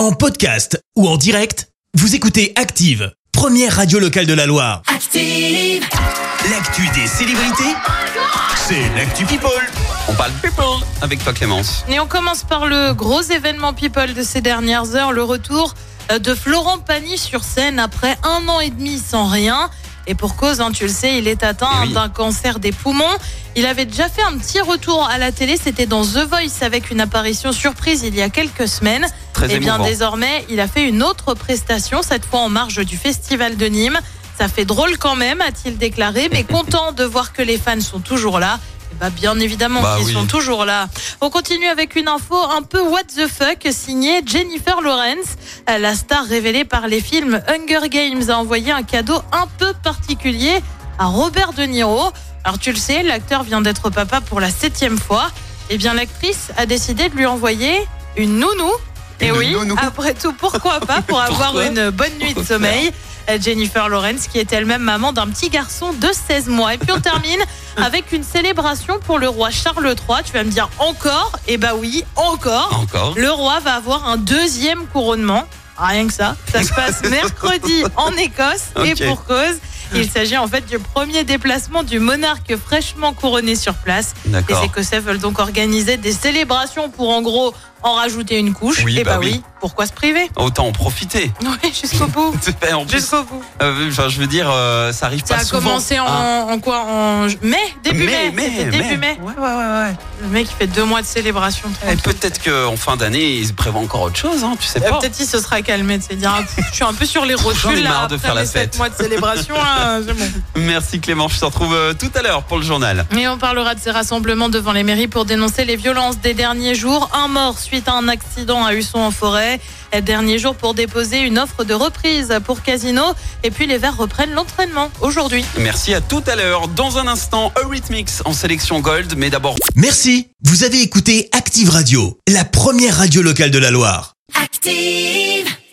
En podcast ou en direct, vous écoutez Active, première radio locale de la Loire. Active. L'actu des célébrités, c'est l'actu People. On parle people avec toi Clémence. Et on commence par le gros événement People de ces dernières heures, le retour euh, de Florent Pagny sur scène après un an et demi sans rien. Et pour cause, hein, tu le sais, il est atteint Eh oui. d'un cancer des poumons. Il avait déjà fait un petit retour à la télé, c'était dans The Voice avec une apparition surprise il y a quelques semaines. Très Et bien émouvant. désormais, il a fait une autre prestation, cette fois en marge du Festival de Nîmes. Ça fait drôle quand même, a-t-il déclaré, mais content de voir que les fans sont toujours là. Bah bien évidemment Bah qu'ils oui. sont toujours là. On continue avec une info un peu what the fuck signée Jennifer Lawrence. La star révélée par les films Hunger Games a envoyé un cadeau un peu particulier à Robert De Niro. Alors tu le sais, l'acteur vient d'être papa pour la septième fois. Et bien l'actrice a décidé de lui envoyer une nounou. Et oui, nounou. après tout, pourquoi pas pour avoir Pourquoi une bonne nuit de sommeil. Jennifer Lawrence, qui est elle-même maman d'un petit garçon de 16 mois. Et puis on termine avec une célébration pour le roi Charles III. Tu vas me dire encore? Eh bah oui, encore. Encore. Le roi va avoir un deuxième couronnement. Rien que ça. Ça se passe mercredi en Écosse et pour cause. Il s'agit en fait du premier déplacement du monarque fraîchement couronné sur place. Les. Écossais veulent donc organiser des célébrations pour en gros en rajouter une couche. Oui, et bah bah, oui. oui, pourquoi se priver? Autant en profiter. Oui, jusqu'au bout. Et en plus, Jusqu'au bout. euh, enfin, je veux dire, euh, ça arrive Ça pas a souvent. commencé en, hein. en quoi En mai Début mai, C'était début mai. Ouais, ouais, ouais, ouais. Le mec il fait deux mois de célébration. Et peut-être qu'en fin d'année, ils prévoient encore autre chose, hein, tu sais Euh, pas. Peut-être il se sera calmé de se dire ah, je suis un peu sur les J'en ai rotules là marre de après faire la les fête. mois de célébration là, c'est bon. Merci Clément, je te retrouve euh, tout à l'heure pour le journal. Et on parlera de ces rassemblements devant les mairies pour dénoncer les violences des derniers jours. Un mort suite à un accident à Husson en forêt. Dernier jour pour déposer une offre de reprise pour Casino. Et puis les Verts reprennent l'entraînement aujourd'hui. Merci à tout à l'heure. Dans un instant, Eurythmics en sélection Gold, mais d'abord Merci, vous avez écouté Active Radio, la première radio locale de la Loire. Active.